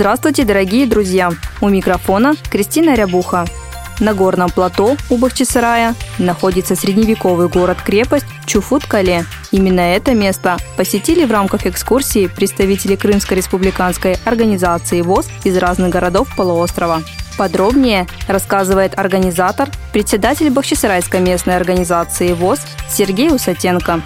Здравствуйте, дорогие друзья! У микрофона Кристина Рябуха. На горном плато у Бахчисарая находится средневековый город-крепость Чуфут-Кале. Именно это место посетили в рамках экскурсии представители Крымской республиканской организации ВОЗ из разных городов полуострова. Подробнее рассказывает организатор, председатель Бахчисарайской местной организации ВОЗ Сергей Усатенко.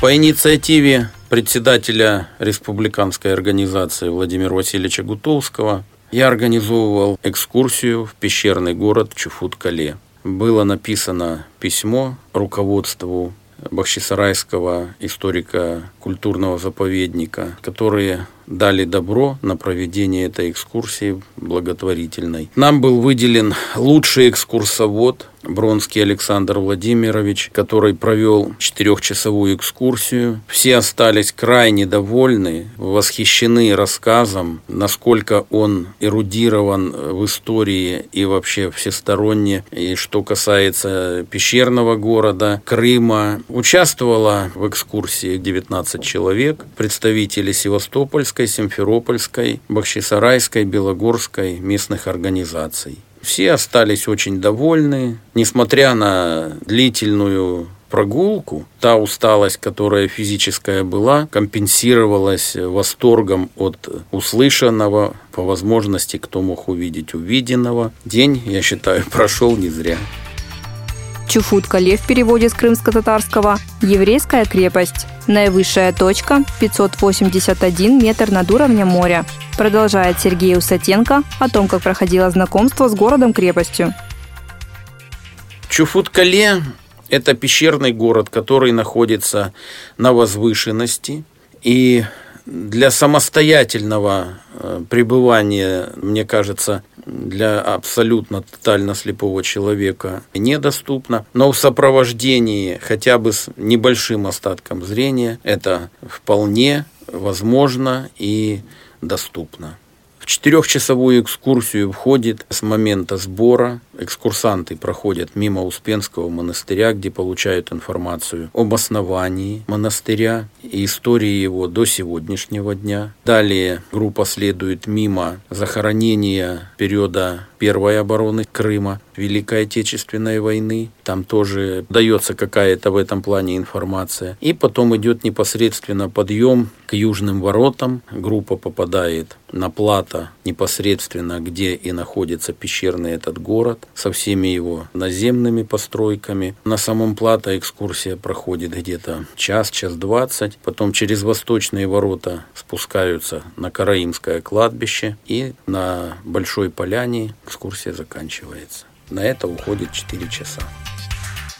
По инициативе председателя республиканской организации Владимира Васильевича Гутовского я организовывал экскурсию в пещерный город Чуфут-Кале. Было написано письмо руководству Бахчисарайского историка-культурного заповедника, которые дали добро на проведение этой экскурсии благотворительной. Нам был выделен лучший экскурсовод Бронский Александр Владимирович, который провел четырехчасовую экскурсию. Все остались крайне довольны, восхищены рассказом, насколько он эрудирован в истории и вообще всесторонне. И что касается пещерного города, Крыма, участвовало в экскурсии 19 человек, представители Севастопольска, Кировской, Симферопольской, Бахчисарайской, Белогорской местных организаций. Все остались очень довольны, несмотря на длительную прогулку, та усталость, которая физическая была, компенсировалась восторгом от услышанного, по возможности, кто мог увидеть увиденного. День, я считаю, прошел не зря. Чуфут-Кале в переводе с крымско-татарского «Еврейская крепость». Наивысшая точка – 581 метр над уровнем моря. Продолжает Сергей Усатенко о том, как проходило знакомство с городом-крепостью. Чуфут-Кале – это пещерный город, который находится на возвышенности. И для самостоятельного э, пребывания, мне кажется, для абсолютно тотально слепого человека недоступно, но в сопровождении хотя бы с небольшим остатком зрения это вполне возможно и доступно. В четырехчасовую экскурсию входит с момента сбора. Экскурсанты проходят мимо Успенского монастыря, где получают информацию об основании монастыря и истории его до сегодняшнего дня. Далее группа следует мимо захоронения периода первой обороны Крыма, Великой Отечественной войны. Там тоже дается какая-то в этом плане информация. И потом идет непосредственно подъем к южным воротам. Группа попадает на плато непосредственно, где и находится пещерный этот город, со всеми его наземными постройками. На самом плато экскурсия проходит где-то час, час двадцать. Потом через восточные ворота спускаются на Караимское кладбище и на Большой Поляне экскурсия заканчивается. На это уходит 4 часа.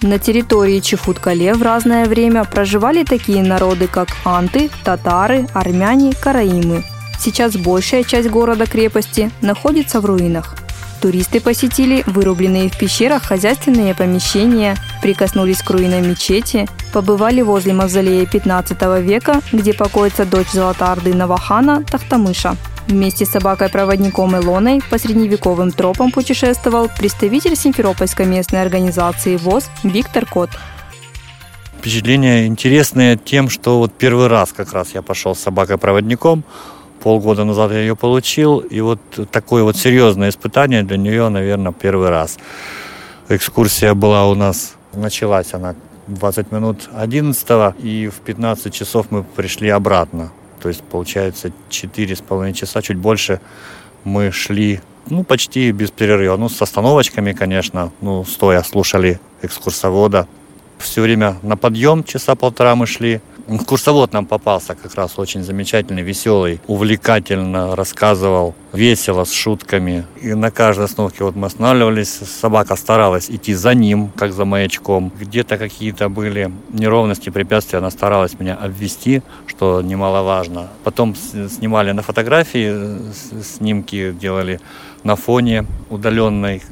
На территории Чефут-Кале в разное время проживали такие народы, как анты, татары, армяне, караимы. Сейчас большая часть города-крепости находится в руинах. Туристы посетили вырубленные в пещерах хозяйственные помещения, прикоснулись к руинам мечети, побывали возле мавзолея 15 века, где покоится дочь Золотарды Навахана Тахтамыша. Вместе с собакой-проводником Илоной по средневековым тропам путешествовал представитель Симферопольской местной организации ВОЗ Виктор Кот. Впечатления интересные тем, что вот первый раз как раз я пошел с собакой-проводником, полгода назад я ее получил, и вот такое вот серьезное испытание для нее, наверное, первый раз. Экскурсия была у нас, началась она 20 минут 11 и в 15 часов мы пришли обратно. То есть, получается, четыре с половиной часа, чуть больше мы шли, ну, почти без перерыва. Ну, с остановочками, конечно, ну, стоя слушали экскурсовода. Все время на подъем часа полтора мы шли, Курсовод нам попался как раз очень замечательный, веселый, увлекательно рассказывал, весело, с шутками. И на каждой остановке вот мы останавливались, собака старалась идти за ним, как за маячком. Где-то какие-то были неровности, препятствия, она старалась меня обвести, что немаловажно. Потом снимали на фотографии, снимки делали на фоне удаленной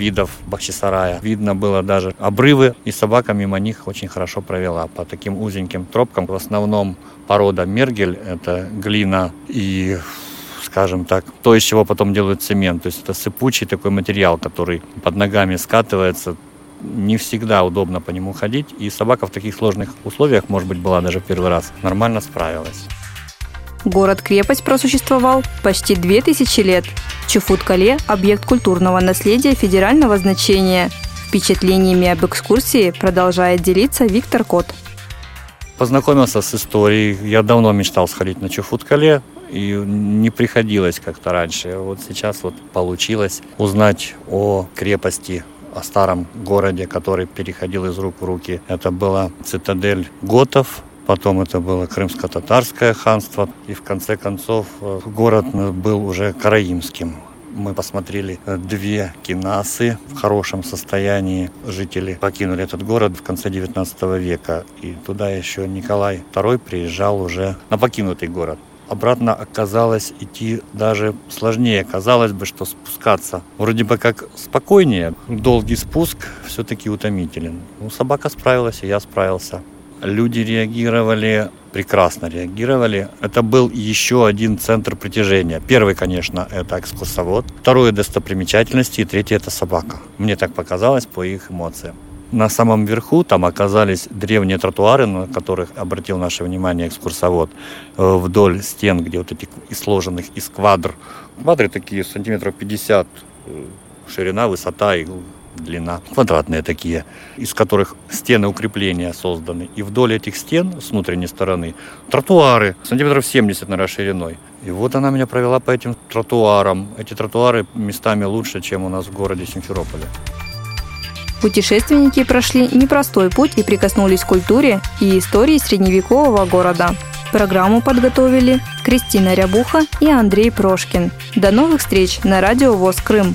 видов Бахчисарая. Видно было даже обрывы, и собака мимо них очень хорошо провела по таким узеньким тропкам. В основном порода мергель, это глина и скажем так, то, из чего потом делают цемент. То есть это сыпучий такой материал, который под ногами скатывается, не всегда удобно по нему ходить, и собака в таких сложных условиях, может быть, была даже в первый раз, нормально справилась. Город-крепость просуществовал почти 2000 лет. Чуфут-Кале – объект культурного наследия федерального значения. Впечатлениями об экскурсии продолжает делиться Виктор Кот. Познакомился с историей. Я давно мечтал сходить на Чуфут-Кале, и не приходилось как-то раньше. Вот сейчас вот получилось узнать о крепости о старом городе, который переходил из рук в руки. Это была цитадель готов, потом это было крымско-татарское ханство, и в конце концов э, город был уже караимским. Мы посмотрели э, две кинасы в хорошем состоянии. Жители покинули этот город в конце 19 века. И туда еще Николай II приезжал уже на покинутый город. Обратно оказалось идти даже сложнее. Казалось бы, что спускаться вроде бы как спокойнее. Долгий спуск все-таки утомителен. Ну, собака справилась, и я справился люди реагировали, прекрасно реагировали. Это был еще один центр притяжения. Первый, конечно, это экскурсовод. Второе – достопримечательности. И третье – это собака. Мне так показалось по их эмоциям. На самом верху там оказались древние тротуары, на которых обратил наше внимание экскурсовод, э, вдоль стен, где вот этих сложенных из квадр. Квадры такие сантиметров 50 э, ширина, высота и длина, квадратные такие, из которых стены укрепления созданы. И вдоль этих стен, с внутренней стороны, тротуары, сантиметров 70, наверное, шириной. И вот она меня провела по этим тротуарам. Эти тротуары местами лучше, чем у нас в городе Симферополе. Путешественники прошли непростой путь и прикоснулись к культуре и истории средневекового города. Программу подготовили Кристина Рябуха и Андрей Прошкин. До новых встреч на радио ВОЗ Крым.